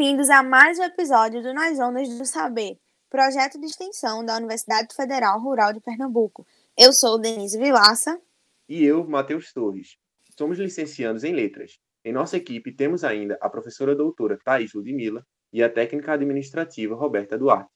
Bem-vindos a mais um episódio do Nas Ondas do Saber, projeto de extensão da Universidade Federal Rural de Pernambuco. Eu sou Denise Vilaça. E eu, Matheus Torres. Somos licenciados em Letras. Em nossa equipe temos ainda a professora doutora Thais Ludmilla e a técnica administrativa Roberta Duarte.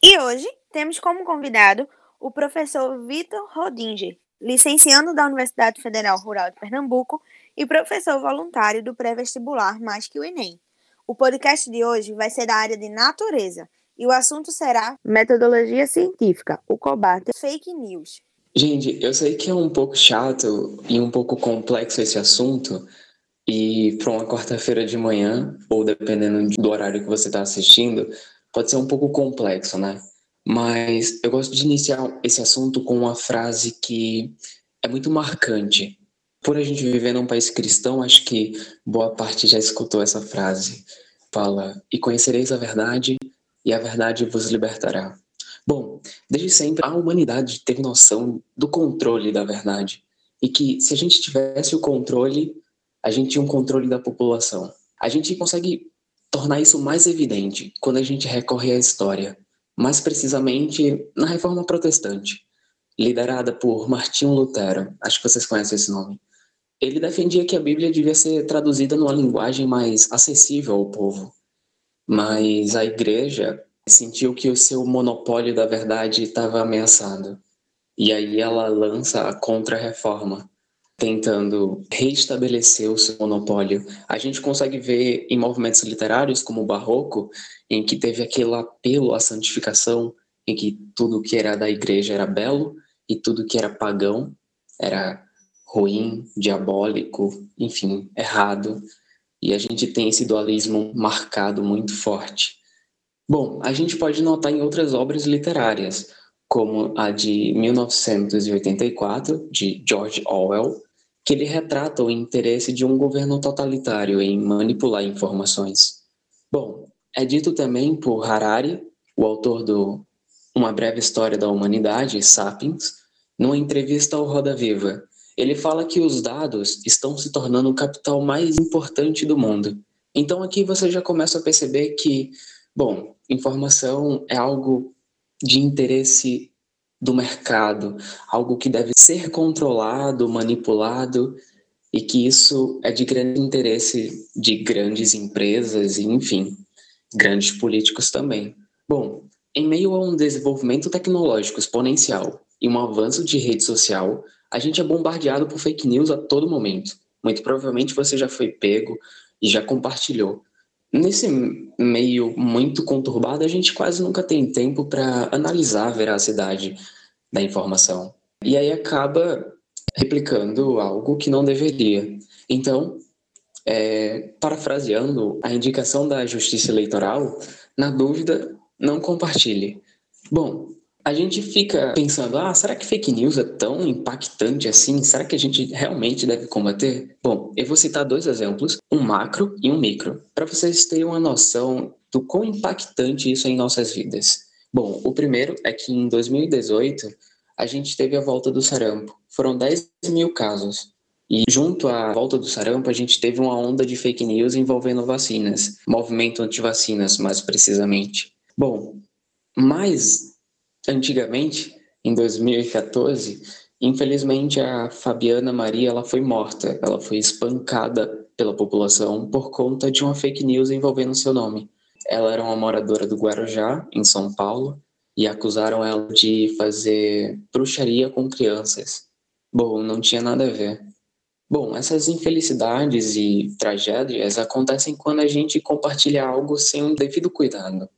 E hoje temos como convidado o professor Vitor Rodinger, licenciando da Universidade Federal Rural de Pernambuco e professor voluntário do pré-vestibular Mais que o Enem. O podcast de hoje vai ser da área de natureza e o assunto será metodologia científica, o combate fake news. Gente, eu sei que é um pouco chato e um pouco complexo esse assunto, e para uma quarta-feira de manhã, ou dependendo do horário que você está assistindo, pode ser um pouco complexo, né? Mas eu gosto de iniciar esse assunto com uma frase que é muito marcante. Por a gente viver num país cristão, acho que boa parte já escutou essa frase. Fala: E conhecereis a verdade, e a verdade vos libertará. Bom, desde sempre a humanidade teve noção do controle da verdade. E que se a gente tivesse o controle, a gente tinha um controle da população. A gente consegue tornar isso mais evidente quando a gente recorre à história, mais precisamente na Reforma Protestante, liderada por Martinho Lutero. Acho que vocês conhecem esse nome. Ele defendia que a Bíblia devia ser traduzida numa linguagem mais acessível ao povo. Mas a igreja sentiu que o seu monopólio da verdade estava ameaçado. E aí ela lança a contra-reforma, tentando reestabelecer o seu monopólio. A gente consegue ver em movimentos literários como o Barroco, em que teve aquele apelo à santificação, em que tudo que era da igreja era belo e tudo que era pagão era ruim, diabólico, enfim, errado. E a gente tem esse dualismo marcado muito forte. Bom, a gente pode notar em outras obras literárias, como a de 1984, de George Orwell, que ele retrata o interesse de um governo totalitário em manipular informações. Bom, é dito também por Harari, o autor do Uma Breve História da Humanidade, Sapiens, numa entrevista ao Roda Viva. Ele fala que os dados estão se tornando o capital mais importante do mundo. Então aqui você já começa a perceber que, bom, informação é algo de interesse do mercado, algo que deve ser controlado, manipulado, e que isso é de grande interesse de grandes empresas e, enfim, grandes políticos também. Bom, em meio a um desenvolvimento tecnológico exponencial e um avanço de rede social, a gente é bombardeado por fake news a todo momento. Muito provavelmente você já foi pego e já compartilhou. Nesse meio muito conturbado, a gente quase nunca tem tempo para analisar a veracidade da informação. E aí acaba replicando algo que não deveria. Então, é, parafraseando a indicação da Justiça Eleitoral, na dúvida, não compartilhe. Bom, a gente fica pensando, ah, será que fake news é tão impactante assim? Será que a gente realmente deve combater? Bom, eu vou citar dois exemplos, um macro e um micro, para vocês terem uma noção do quão impactante isso é em nossas vidas. Bom, o primeiro é que em 2018 a gente teve a volta do sarampo. Foram 10 mil casos. E junto à volta do sarampo, a gente teve uma onda de fake news envolvendo vacinas, movimento anti-vacinas, mais precisamente. Bom, mais antigamente, em 2014, infelizmente a Fabiana Maria ela foi morta, ela foi espancada pela população por conta de uma fake news envolvendo seu nome. Ela era uma moradora do Guarujá, em São Paulo, e acusaram ela de fazer bruxaria com crianças. Bom, não tinha nada a ver. Bom, essas infelicidades e tragédias acontecem quando a gente compartilha algo sem um devido cuidado.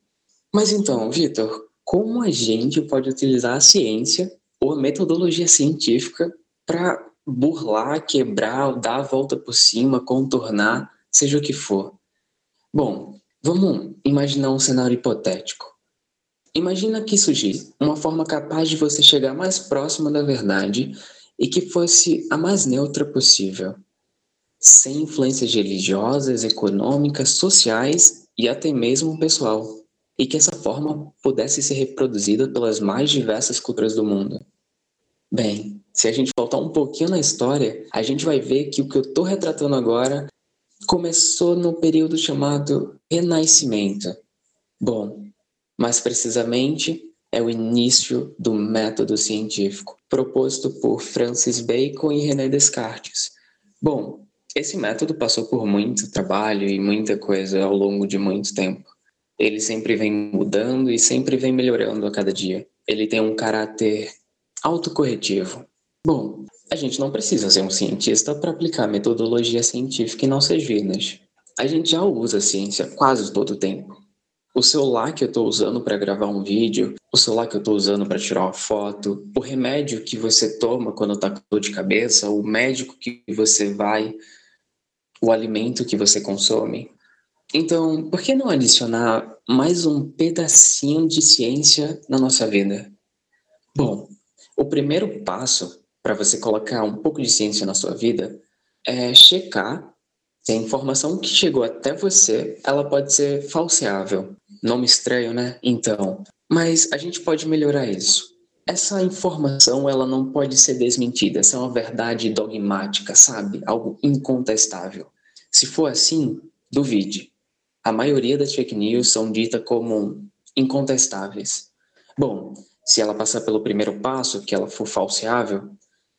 Mas então, Vitor, como a gente pode utilizar a ciência ou a metodologia científica para burlar, quebrar, dar a volta por cima, contornar, seja o que for? Bom, vamos imaginar um cenário hipotético. Imagina que surgisse uma forma capaz de você chegar mais próxima da verdade e que fosse a mais neutra possível, sem influências religiosas, econômicas, sociais e até mesmo pessoal, e que essa forma pudesse ser reproduzida pelas mais diversas culturas do mundo. Bem, se a gente voltar um pouquinho na história, a gente vai ver que o que eu estou retratando agora começou no período chamado Renascimento. Bom, mais precisamente, é o início do método científico, proposto por Francis Bacon e René Descartes. Bom, esse método passou por muito trabalho e muita coisa ao longo de muito tempo. Ele sempre vem mudando e sempre vem melhorando a cada dia. Ele tem um caráter autocorretivo. Bom, a gente não precisa ser um cientista para aplicar metodologia científica em nossas vidas. A gente já usa a ciência quase todo o tempo. O celular que eu estou usando para gravar um vídeo, o celular que eu estou usando para tirar uma foto, o remédio que você toma quando está com dor de cabeça, o médico que você vai, o alimento que você consome. Então, por que não adicionar mais um pedacinho de ciência na nossa vida? Bom, o primeiro passo para você colocar um pouco de ciência na sua vida é checar se a informação que chegou até você, ela pode ser falseável. Nome estranho, né? Então, mas a gente pode melhorar isso. Essa informação, ela não pode ser desmentida. Essa é uma verdade dogmática, sabe? Algo incontestável. Se for assim, duvide. A maioria das fake news são ditas como incontestáveis. Bom, se ela passar pelo primeiro passo, que ela for falseável,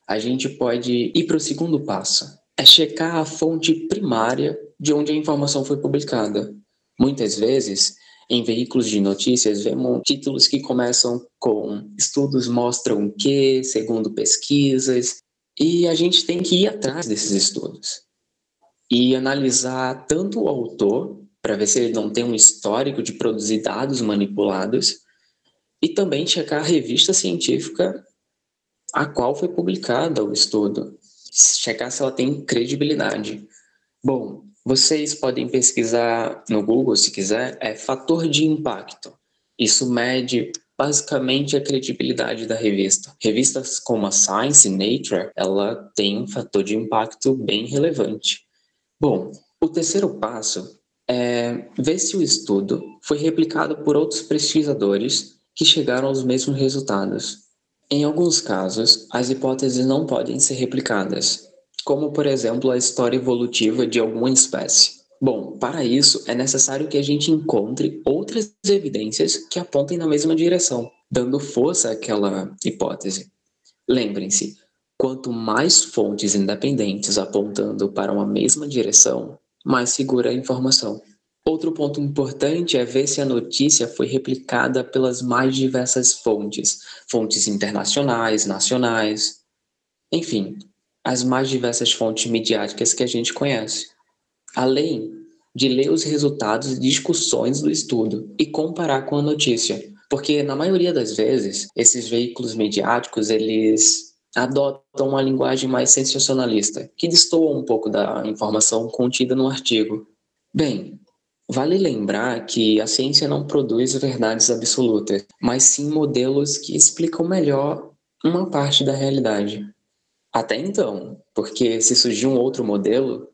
a gente pode ir para o segundo passo. É checar a fonte primária de onde a informação foi publicada. Muitas vezes, em veículos de notícias, vemos títulos que começam com estudos mostram que, segundo pesquisas, e a gente tem que ir atrás desses estudos e analisar tanto o autor, para ver se ele não tem um histórico de produzir dados manipulados, e também checar a revista científica a qual foi publicada o estudo, checar se ela tem credibilidade. Bom, vocês podem pesquisar no Google, se quiser, é fator de impacto. Isso mede basicamente a credibilidade da revista. Revistas como a Science e Nature, ela tem um fator de impacto bem relevante. Bom, o terceiro passo é ver se o estudo foi replicado por outros pesquisadores que chegaram aos mesmos resultados. Em alguns casos, as hipóteses não podem ser replicadas, como por exemplo a história evolutiva de alguma espécie. Bom, para isso é necessário que a gente encontre outras evidências que apontem na mesma direção, dando força àquela hipótese. Lembrem-se, Quanto mais fontes independentes apontando para uma mesma direção, mais segura a informação. Outro ponto importante é ver se a notícia foi replicada pelas mais diversas fontes, fontes internacionais, nacionais, enfim, as mais diversas fontes midiáticas que a gente conhece. Além de ler os resultados e discussões do estudo e comparar com a notícia, porque na maioria das vezes esses veículos midiáticos eles adotam uma linguagem mais sensacionalista, que destoa um pouco da informação contida no artigo. Bem, vale lembrar que a ciência não produz verdades absolutas, mas sim modelos que explicam melhor uma parte da realidade. Até então, porque se surgir um outro modelo,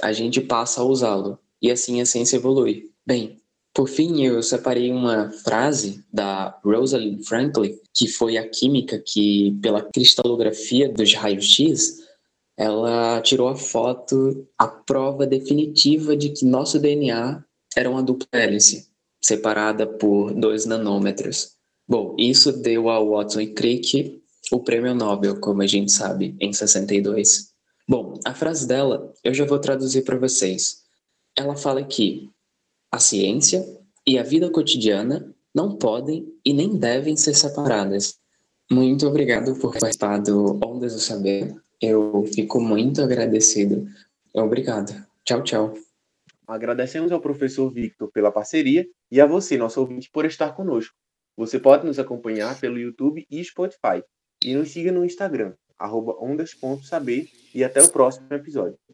a gente passa a usá-lo, e assim a ciência evolui. Bem, por fim, eu separei uma frase da Rosalind Franklin, que foi a química que, pela cristalografia dos raios-x, ela tirou a foto, a prova definitiva de que nosso DNA era uma dupla hélice, separada por dois nanômetros. Bom, isso deu ao Watson e Crick o prêmio Nobel, como a gente sabe, em 62. Bom, a frase dela eu já vou traduzir para vocês. Ela fala que a ciência e a vida cotidiana não podem e nem devem ser separadas. Muito obrigado por participar do Ondas do Saber. Eu fico muito agradecido. Obrigado. Tchau, tchau. Agradecemos ao professor Victor pela parceria e a você, nosso ouvinte, por estar conosco. Você pode nos acompanhar pelo YouTube e Spotify. E nos siga no Instagram, ondas.saber. E até o próximo episódio.